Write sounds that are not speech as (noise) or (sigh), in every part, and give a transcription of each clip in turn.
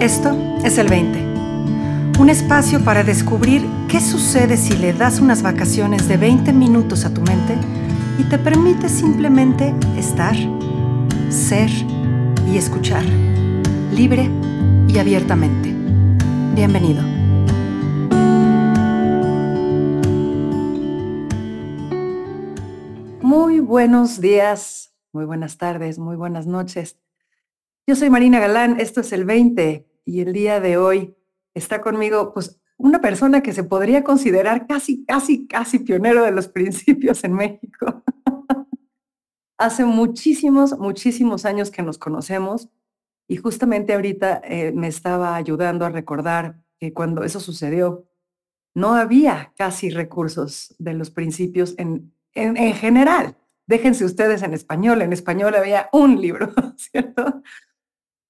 Esto es el 20. Un espacio para descubrir qué sucede si le das unas vacaciones de 20 minutos a tu mente y te permite simplemente estar, ser y escuchar, libre y abiertamente. Bienvenido. Muy buenos días, muy buenas tardes, muy buenas noches. Yo soy Marina Galán, esto es el 20 y el día de hoy está conmigo pues una persona que se podría considerar casi, casi, casi pionero de los (laughs) principios en México. (laughs) Hace muchísimos, muchísimos años que nos conocemos y justamente ahorita eh, me estaba ayudando a recordar que cuando eso sucedió, no había casi recursos de los principios en, en, en general. Déjense ustedes en español, en español había un libro, (laughs) ¿cierto?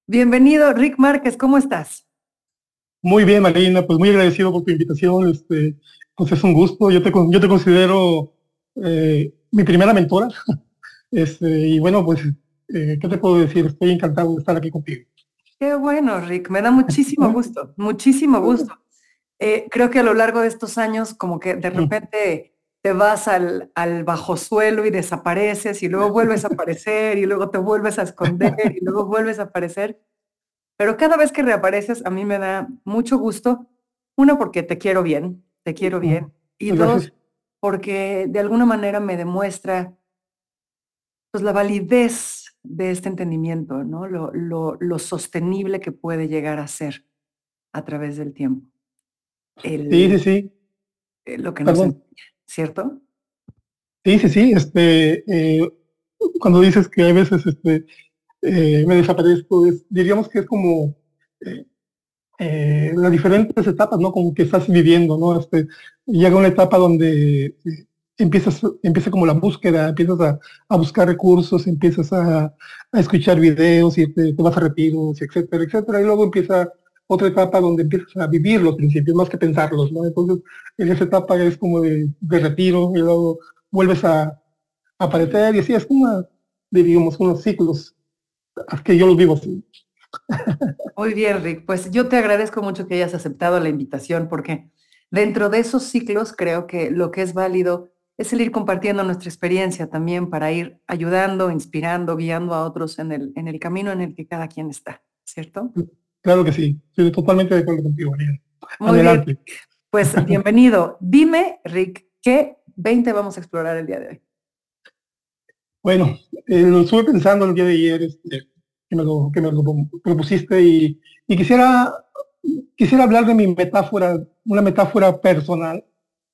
Bienvenido, Rick Márquez, ¿cómo estás? Muy bien, Marina, pues muy agradecido por tu invitación. Este, pues es un gusto. Yo te, yo te considero eh, mi primera mentora. (laughs) Este, y bueno, pues, eh, ¿qué te puedo decir? Estoy encantado de estar aquí contigo. Qué bueno, Rick. Me da muchísimo (laughs) gusto, muchísimo gusto. Eh, creo que a lo largo de estos años, como que de repente te vas al, al bajo suelo y desapareces y luego vuelves a (laughs) aparecer y luego te vuelves a esconder y luego vuelves a aparecer. Pero cada vez que reapareces a mí me da mucho gusto. Uno, porque te quiero bien, te quiero bien. Y dos, porque de alguna manera me demuestra pues, la validez de este entendimiento, ¿no? Lo, lo, lo sostenible que puede llegar a ser a través del tiempo. El, sí, sí, sí. Eh, lo que nos enseña. ¿Cierto? Sí, sí, sí. Este, eh, cuando dices que a veces este, eh, me desaparezco, diríamos que es como eh, las diferentes etapas, ¿no? Como que estás viviendo, ¿no? Este, llega una etapa donde empiezas, empieza como la búsqueda, empiezas a, buscar recursos, empiezas a, a escuchar videos y te, te, vas a retiros, etcétera, etcétera, y luego empieza otra etapa donde empiezas a vivir los principios más que pensarlos, ¿no? Entonces, en esa etapa es como de, de retiro y luego vuelves a, aparecer y así es como, digamos, unos ciclos que yo los vivo así. (laughs) Muy bien, Rick. Pues yo te agradezco mucho que hayas aceptado la invitación porque dentro de esos ciclos creo que lo que es válido es el ir compartiendo nuestra experiencia también para ir ayudando, inspirando, guiando a otros en el, en el camino en el que cada quien está, ¿cierto? Claro que sí, estoy totalmente de acuerdo contigo, María. Muy Adelante. Bien. Pues (laughs) bienvenido. Dime, Rick, ¿qué 20 vamos a explorar el día de hoy? Bueno, eh, lo estuve pensando el día de ayer, este, que, me lo, que me lo propusiste y, y, quisiera, quisiera hablar de mi metáfora, una metáfora personal.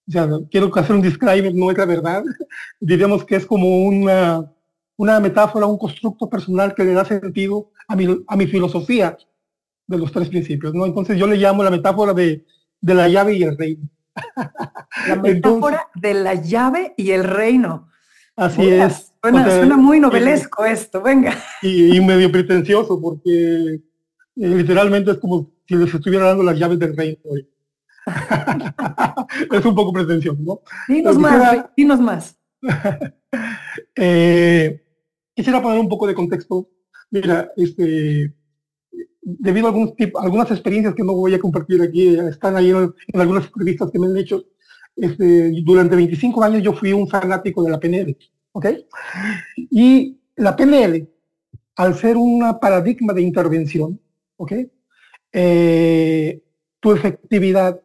O sea, quiero hacer un disclaimer, no es la verdad. (laughs) Diríamos que es como una, una metáfora, un constructo personal que le da sentido a mi, a mi filosofía de los tres principios, ¿no? Entonces yo le llamo la metáfora de, de la llave y el reino. La (laughs) metáfora de la llave y el reino. Así es. Suena, suena muy novelesco esto, venga. Y, medio pretencioso, porque eh, literalmente es como si les estuviera dando las llaves del reino. (laughs) es un poco pretencioso, ¿no? Dinos más, dinos más. (laughs) eh, quisiera poner un poco de contexto. Mira, este, debido a algún tipo, algunas experiencias que no voy a compartir aquí, están ahí en, algunas entrevistas que me han hecho, este, durante 25 años yo fui un fanático de la PNL, ¿ok? Y la PNL, al ser una paradigma de intervención, ¿ok? Eh, tu efectividad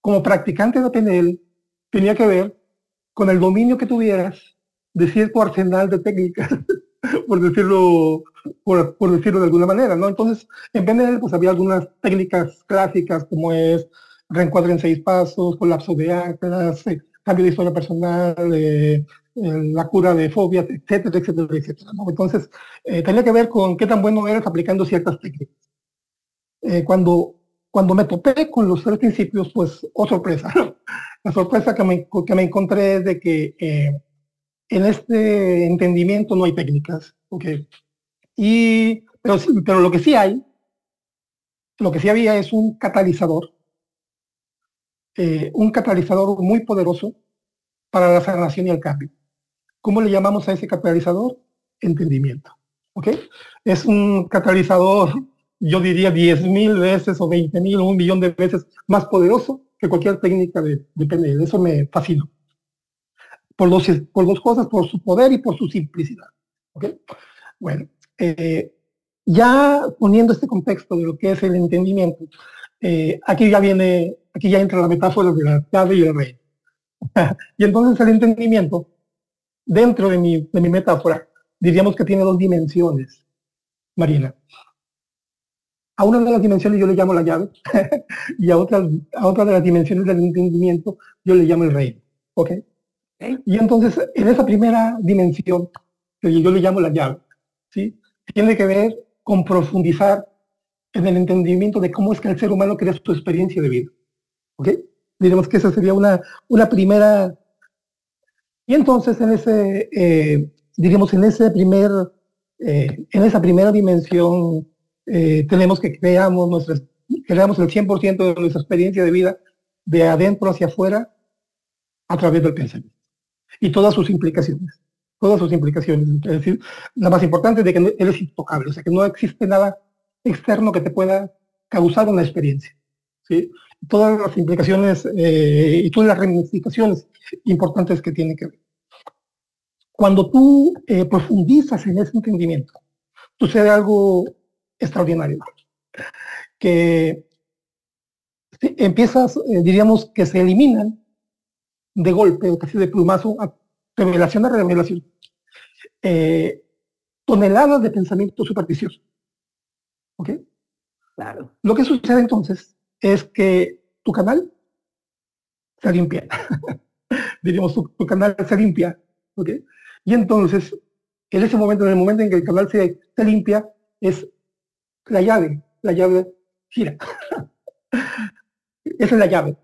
como practicante de PNL tenía que ver con el dominio que tuvieras de cierto arsenal de técnicas (laughs) por decirlo, por, decirlo de alguna manera, ¿no? Entonces, en PNL, pues había algunas técnicas clásicas como es reencuadre en seis pasos, colapso de anclas, eh, cambio de historia personal, eh, la cura de fobias, etcétera, etcétera, etcétera. Entonces, eh, tenía que ver con qué tan bueno eres aplicando ciertas técnicas. Eh, cuando, cuando me topé con los tres principios, pues, oh sorpresa. (laughs) La sorpresa que me, que me encontré es de que en este entendimiento no hay técnicas, ¿ok? Y, pero, lo que sí hay, lo que sí había es un catalizador, eh, un catalizador muy poderoso para la sanación y el cambio. ¿Cómo le llamamos a ese catalizador? Entendimiento. ¿Ok? Es un catalizador yo diría 10 mil veces o 20 mil o un millón de veces más poderoso que cualquier técnica de, de PNL. Eso me fascina. Por dos, por dos cosas, por su poder y por su simplicidad. ¿okay? Bueno, eh, ya poniendo este contexto de lo que es el entendimiento, eh, aquí ya viene, aquí ya entra la metáfora de la llave y el rey. (laughs) y entonces el entendimiento, dentro de mi, de mi metáfora, diríamos que tiene dos dimensiones, Marina. A una de las dimensiones yo le llamo la llave (laughs) y a otra, a otra de las dimensiones del entendimiento yo le llamo el rey. ¿Ok? Y entonces, en esa primera dimensión, que yo le llamo la llave, ¿sí? Tiene que ver con profundizar en el entendimiento de cómo es que el ser humano crea su experiencia de vida. ¿Ok? Diremos que esa sería una, una primera... Y entonces en ese, eh, diríamos, en ese primer, eh, en esa primera dimensión, eh, tenemos que creamos, nuestras, creamos el 100% de nuestra experiencia de vida de adentro hacia afuera a través del pensamiento. Y todas sus implicaciones. Todas sus implicaciones. Es decir, la más importante es de que él es intocable, o sea, que no existe nada externo que te pueda causar una experiencia. ¿sí? Todas las implicaciones eh, y todas las ramificaciones importantes que tiene que ver. Cuando tú eh, profundizas en ese entendimiento, sucede algo extraordinario, que empiezas, eh, diríamos, que se eliminan de golpe o casi de plumazo, revelación a revelación, toneladas de pensamiento supersticioso. ¿Ok? Claro. Lo que sucede entonces es que tu canal se limpia. (laughs) Diríamos, tu, canal se limpia. ¿Ok? Y entonces, en ese momento, en el momento en que el canal se, se limpia, es la llave. La llave gira. (laughs) Esa es la llave.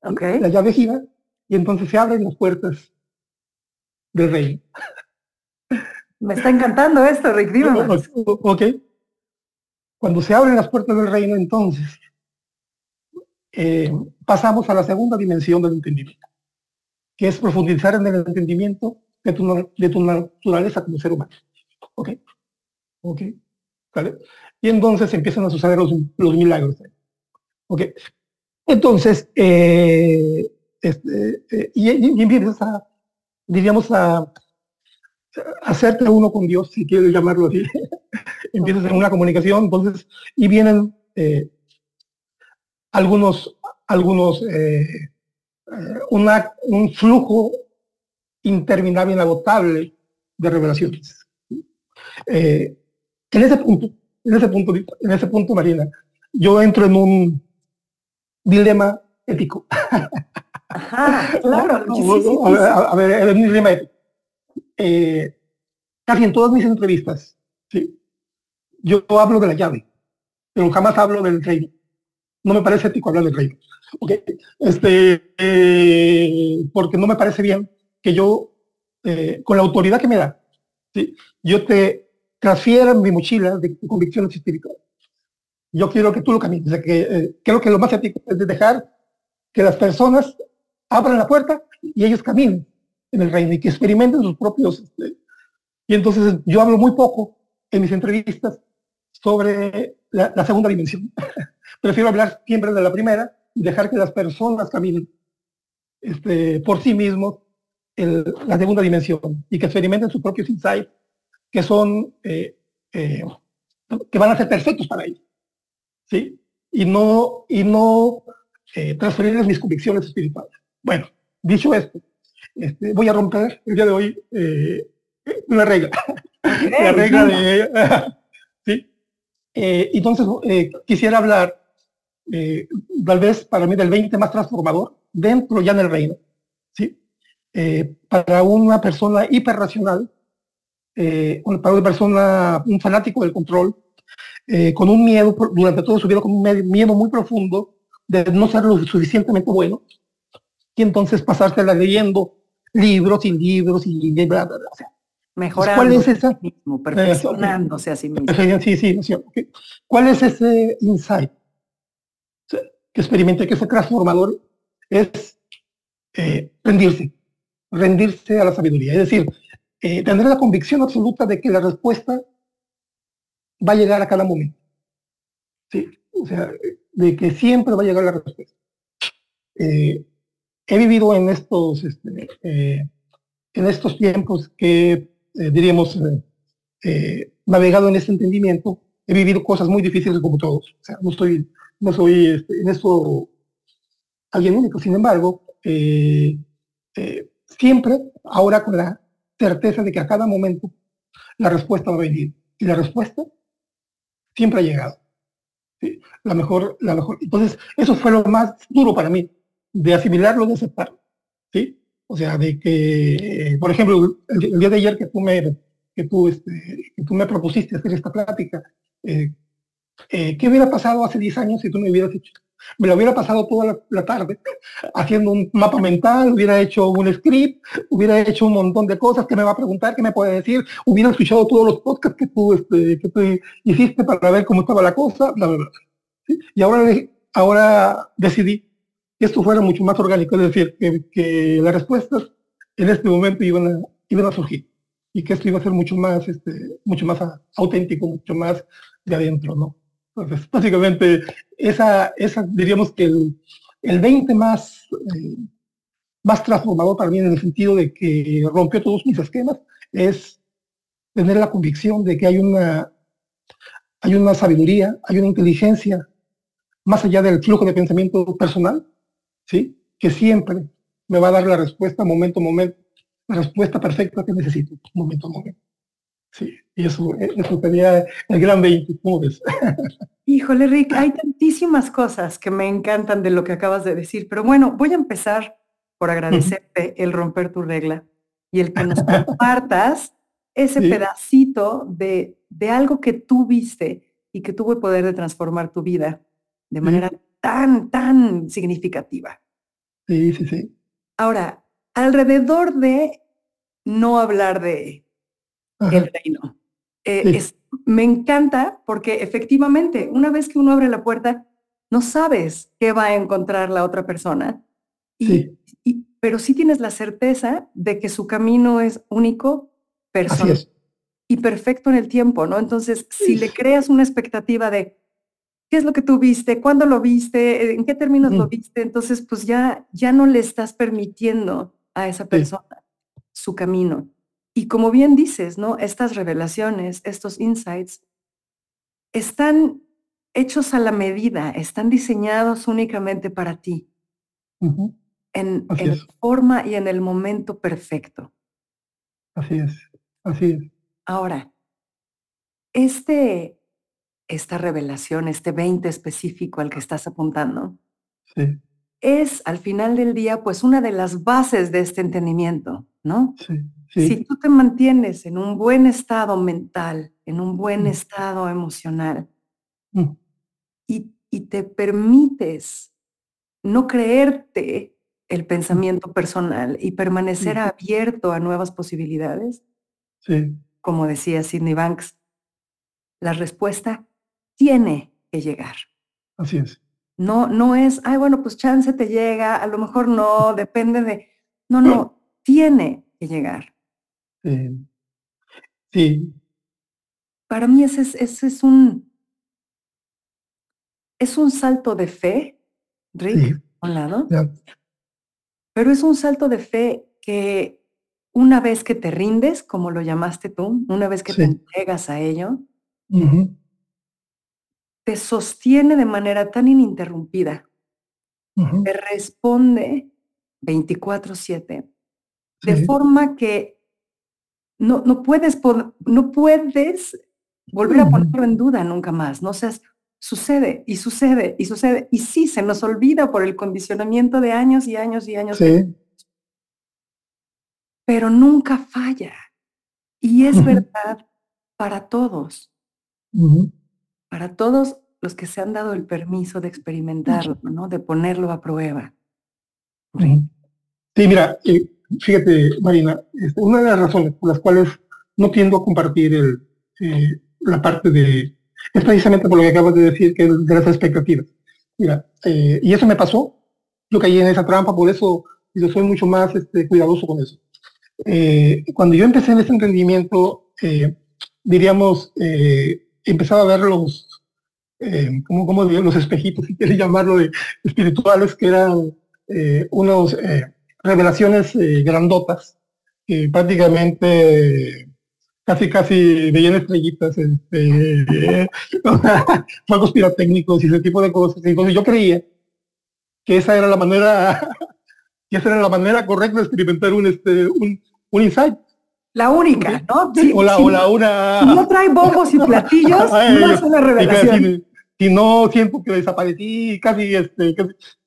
Okay. La llave gira y entonces se abren las puertas del reino. Me está encantando esto, Rick. Ok. Cuando se abren las puertas del reino, entonces eh, pasamos a la segunda dimensión del entendimiento, que es profundizar en el entendimiento de tu, de tu naturaleza como ser humano. ¿Ok? ¿Ok? ¿Vale? Y entonces empiezan a suceder los, los milagros. ¿Ok? Entonces, eh, este, eh, y, y, empiezas a, diríamos, a, hacerte uno con Dios, si quieres llamarlo así. (laughs) Empiezas en una comunicación, entonces, y vienen eh, algunos, algunos, eh, eh, una, un flujo interminable, inagotable de revelaciones. en ese punto, en ese punto, en ese punto, Marina, yo entro en un dilema ético. (laughs) Ajá, claro. a, ver, a, ver, dilema ético eh, casi en todas mis entrevistas, ¿sí? yo hablo de la llave, pero jamás hablo del reino. No me parece ético hablar del reino. ¿okay? Este, eh, porque no me parece bien que yo, eh, con la autoridad que me da, ¿sí? yo te transfiera mi mochila de convicciones espirituales. Yo quiero que tú lo camines. O sea, que, eh, creo que lo más ético es dejar que las personas abran la puerta y ellos caminen en el reino y que experimenten sus propios... Este, y entonces yo hablo muy poco en mis entrevistas sobre la, segunda dimensión. (laughs) Prefiero hablar siempre de la primera y dejar que las personas caminen este, por sí mismos la segunda dimensión y que experimenten sus propios insights que son, eh, eh, que van a ser perfectos para ellos. ¿Sí? Y no, y no eh, transferirles mis convicciones espirituales. Bueno, dicho esto, este, voy a romper el día de hoy eh, una regla. (laughs) la regla de... (laughs) ¿sí? Eh, entonces, eh, quisiera hablar, tal vez para mí, del 20 más transformador dentro ya en el reino. ¿sí? para una persona hiperracional, para una persona, un fanático del control, con un miedo, durante todo su vida, con un miedo muy profundo de no ser lo suficientemente bueno, y entonces pasársela leyendo libros y libros y bla, bla, bla. O sea, Mejorando ¿Cuál es esa? Mismo, perfeccionándose a sí mismo. Sí, sí, sí. ¿Cuál es ese insight que experimenté que fue transformador? Es eh, rendirse, rendirse a la sabiduría. Es decir, eh, tener la convicción absoluta de que la respuesta va a llegar a cada momento. Sí, o sea, de que siempre va a llegar la respuesta. Eh, he vivido en estos, este, eh, en estos tiempos que, eh, diríamos, navegado en este entendimiento, he vivido cosas muy difíciles como todos. O sea, no estoy, no soy este, en eso alguien único. Sin embargo, siempre, ahora con la certeza de que a cada momento la respuesta va a venir. Y la respuesta siempre ha llegado. La mejor, la mejor. Entonces, eso fue lo más duro para mí, de asimilarlo, de aceptarlo. ¿sí? O sea, de que, por ejemplo, el, día de ayer que tú me, que tú, este, que tú me propusiste hacer esta plática, eh, eh, ¿qué hubiera pasado hace 10 años si tú me hubieras hecho me lo hubiera pasado toda la, tarde haciendo un mapa mental, hubiera hecho un script, hubiera hecho un montón de cosas que me va a preguntar, que me puede decir, hubiera escuchado todos los podcasts que tú, este, que tú hiciste para ver cómo estaba la cosa. Y ahora, ahora decidí que esto fuera mucho más orgánico, es decir, que, las respuestas en este momento iban a, iban a surgir y que esto iba a ser mucho más, este, mucho más auténtico, mucho más de adentro, ¿no? Entonces, básicamente, esa, esa diríamos que el, el 20 más, eh, más transformador para en el sentido de que rompió todos mis esquemas es tener la convicción de que hay una, hay una sabiduría, hay una inteligencia más allá del flujo de pensamiento personal, ¿sí? que siempre me va a dar la respuesta momento a momento, la respuesta perfecta que necesito, momento a momento. Sí, y eso, eso sería el gran 20, ¿cómo ves? (laughs) Híjole, Rick, hay tantísimas cosas que me encantan de lo que acabas de decir, pero bueno, voy a empezar por agradecerte el romper tu regla y el que nos compartas (laughs) ese pedacito de, de, algo que tú viste y que tuvo el poder de transformar tu vida de manera tan, tan significativa. Sí, sí, sí. Ahora, alrededor de no hablar de el reino. Eh, me encanta porque efectivamente, una vez que uno abre la puerta, no sabes qué va a encontrar la otra persona, y, pero sí tienes la certeza de que su camino es único, personal y perfecto en el tiempo, ¿no? Entonces, si le creas una expectativa de qué es lo que tú viste, cuándo lo viste, en qué términos lo viste, entonces pues ya, ya no le estás permitiendo a esa persona su camino. Y como bien dices, ¿no? Estas revelaciones, estos insights, están hechos a la medida, están diseñados únicamente para ti, en, en forma y en el momento perfecto. Así es, así es. Ahora, este, esta revelación, este 20 específico al que estás apuntando, sí. es al final del día, pues una de las bases de este entendimiento, ¿no? Sí. Si tú te mantienes en un buen estado mental, en un buen mm. estado emocional, mm. y, te permites no creerte el pensamiento personal y permanecer abierto a nuevas posibilidades, como decía Sidney Banks, la respuesta tiene que llegar. Así es. No, no es, ay, bueno, pues chance te llega, a lo mejor no, depende de... No, no, tiene que llegar. Sí. Para mí ese es, ese es un, es un salto de fe, Rick, un lado, pero es un salto de fe que una vez que te rindes, como lo llamaste tú, una vez que te entregas a ello, te sostiene de manera tan ininterrumpida, te responde 24/7, de forma que no, no, puedes, no puedes volver a ponerlo en duda nunca más, ¿no? O sea, sucede y sucede y sucede. Y sí, se nos olvida por el condicionamiento de años y años y años. Sí. Pero nunca falla. Y es verdad para todos. Para todos los que se han dado el permiso de experimentarlo, ¿no? De ponerlo a prueba. Sí, mira, eh, fíjate, Marina, este, una de las razones por las cuales no tiendo a compartir el, eh, la parte de, es precisamente por lo que acabas de decir, que de las expectativas. Mira, eh, y eso me pasó, yo caí en esa trampa, por eso yo soy mucho más este, cuidadoso con eso. Cuando yo empecé en este emprendimiento, diríamos, empezaba a ver los, eh, como, como los espejitos, (laughs) si quieres llamarlo, de espirituales, que eran eh, unas eh, revelaciones grandotas, que prácticamente casi casi veían estrellitas, este, (laughs) fuegos pirotécnicos y ese tipo de cosas. Entonces yo creía que esa era la manera, (laughs) que esa era la manera correcta de experimentar un, este, un, un insight. La única, ¿no? o, la, o la una... no trae bombos y (laughs) platillos, no es una revelación si no siento que desaparecí, casi, este,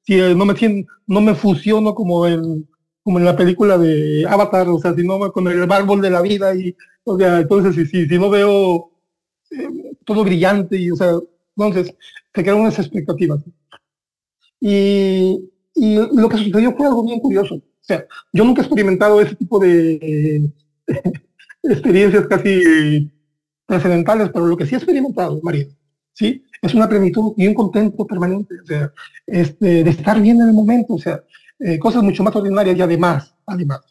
si eh, no me siento, no me fusiono como en, como en la película de Avatar, o sea, si no con el árbol de la vida y, o sea, entonces si, si, si no veo eh, todo brillante y, o sea, entonces se crean unas expectativas. Y, y lo que sucedió fue algo bien curioso. O sea, yo nunca he experimentado ese tipo de (laughs) experiencias casi trascendentales, pero lo que sí he experimentado, María, ¿sí? Es una plenitud y un contento permanente, o sea, este, de estar bien en el momento, o sea, eh, cosas mucho más ordinarias y además, además,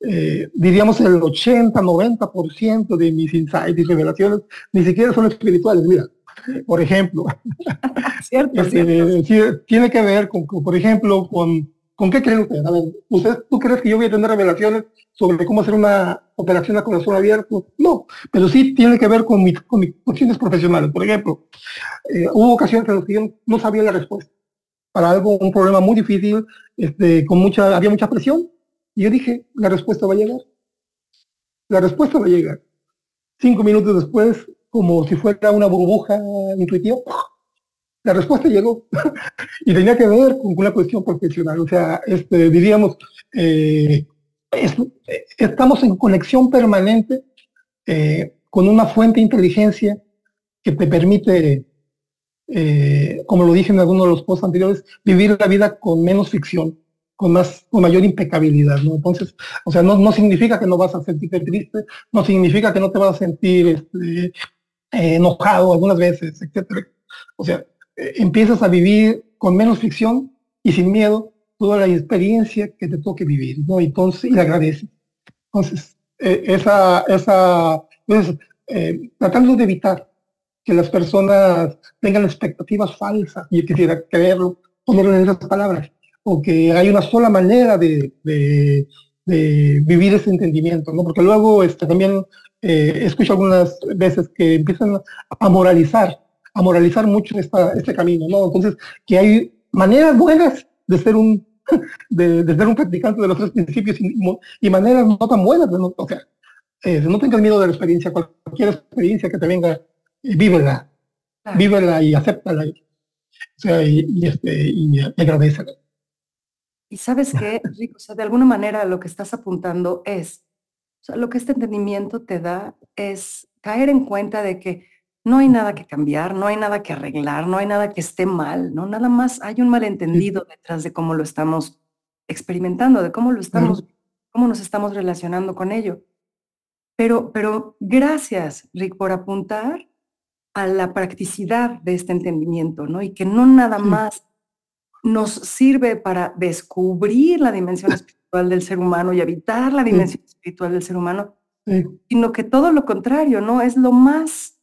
eh, diríamos el 80, 90% de mis insights y revelaciones ni siquiera son espirituales. Mira, por ejemplo, (laughs) cierto, este, tiene que ver con, por ejemplo, con ¿Con qué creen ustedes? A ver, ¿usted, ¿tú crees que yo voy a tener revelaciones sobre cómo hacer una operación a corazón abierto? No, pero sí tiene que ver con, con mis cuestiones profesionales. Por ejemplo, eh, hubo ocasiones en las que yo no sabía la respuesta para algo, un problema muy difícil, este, con mucha, había mucha presión, y yo dije, la respuesta va a llegar. La respuesta va a llegar. Cinco minutos después, como si fuera una burbuja intuitiva, la respuesta (laughs) llegó (laughs) y tenía que ver con una cuestión profesional. O sea, este, diríamos, eh, estamos en conexión permanente eh, con una fuente de inteligencia que te permite, eh, como lo dije en alguno de los posts anteriores, vivir la vida con menos ficción, con, más, con mayor impecabilidad. ¿no? Entonces, o sea, no, significa que no vas a sentirte triste, no significa que no te vas a sentir este, enojado algunas veces, etcétera. O sea, empiezas a vivir con menos ficción y sin miedo toda la experiencia que te toque vivir, ¿no? Entonces, y le agradeces. Entonces, eh, esa, esa, pues, eh, tratando de evitar que las personas tengan expectativas falsas, y quisiera creerlo, ponerlo en esas palabras, o que hay una sola manera de, de, vivir ese entendimiento, ¿no? Porque luego este, también eh, escucho algunas veces que empiezan a moralizar a moralizar mucho esta, este camino, ¿no? Entonces, que hay maneras buenas de ser un, (laughs) de, ser un practicante de los tres principios y, maneras no tan buenas, ¿no? o sea, eh, no tengas miedo de la experiencia, cualquier experiencia que te venga, eh, vívela, vívela y acéptala, o sea, y, y, este, y, agradecela. Y sabes qué, Rico, o sea, de alguna manera lo que estás apuntando es, o sea, lo que este entendimiento te da es caer en cuenta de que no hay nada que cambiar, no hay nada que arreglar, no hay nada que esté mal, ¿no? Nada más hay un malentendido detrás de cómo lo estamos experimentando, de cómo lo estamos, cómo nos estamos relacionando con ello. Pero, pero gracias, Rick, por apuntar a la practicidad de este entendimiento, ¿no? Y que no nada más nos sirve para descubrir la dimensión (laughs) espiritual del ser humano y habitar la dimensión espiritual del ser humano, sino que todo lo contrario, ¿no? Es lo más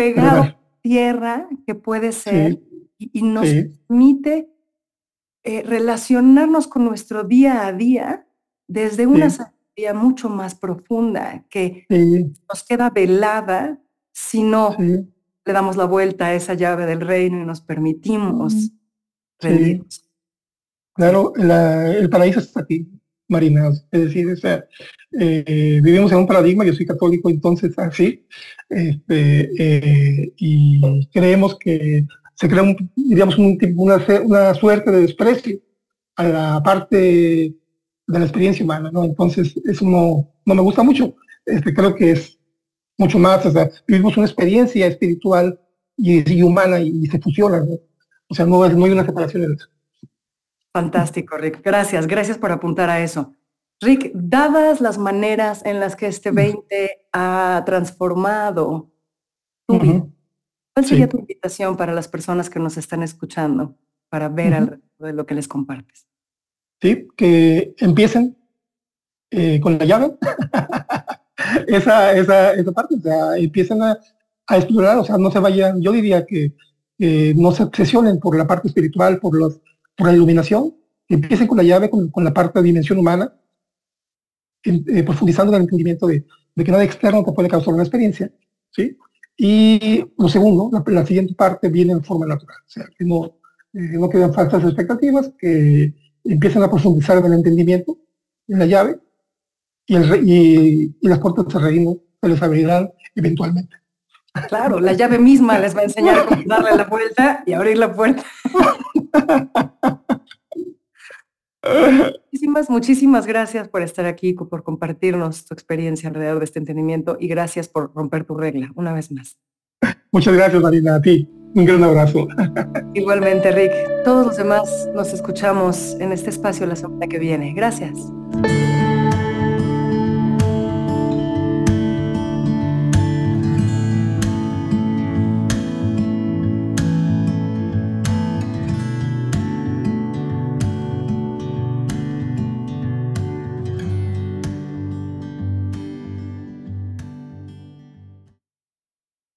pegado a tierra que puede ser y, nos permite eh, relacionarnos con nuestro día a día desde una sabiduría mucho más profunda que nos queda velada si no le damos la vuelta a esa llave del reino y nos permitimos rendirnos. Claro, el paraíso está aquí, Marina. Es decir, o sea, eh, vivimos en un paradigma, yo soy católico, entonces así, este, eh, y creemos que se crea, un, diríamos, un, una, una suerte de desprecio a la parte de la experiencia humana, ¿no? Entonces, eso no, no me gusta mucho. Este, creo que es mucho más, o sea, vivimos una experiencia espiritual y, humana y, se fusiona, O sea, no, no hay una separación en. Fantástico, Rick. Gracias, gracias por apuntar a eso. Rick, dadas las maneras en las que este 20 ha transformado tu vida, ¿cuál sería tu invitación para las personas que nos están escuchando para ver alrededor de lo que les compartes? Sí, que empiecen eh, con la llave. (laughs) esa, esa, esa parte, o sea, empiecen a, a explorar, o sea, no se vayan, yo diría que no se obsesionen por la parte espiritual, por, los, por la iluminación, empiecen con la llave, con, la parte de dimensión humana, eh, profundizando en el entendimiento de, que nada externo te puede causar una experiencia, ¿sí? Y lo segundo, la, siguiente parte viene en forma natural, o sea, que no, eh, quedan falsas expectativas, que empiecen a profundizar en el entendimiento, en la llave, y las puertas del reino se les abrirán eventualmente. Claro, la llave misma les va a enseñar a (laughs) darle la vuelta y abrir la puerta. Muchísimas, muchísimas gracias por estar aquí, por compartirnos tu experiencia alrededor de este entendimiento y gracias por romper tu regla una vez más. Muchas gracias, Marina, a ti. Un gran abrazo. (laughs) Igualmente, Rick. Todos los demás nos escuchamos en este espacio la semana que viene. Gracias.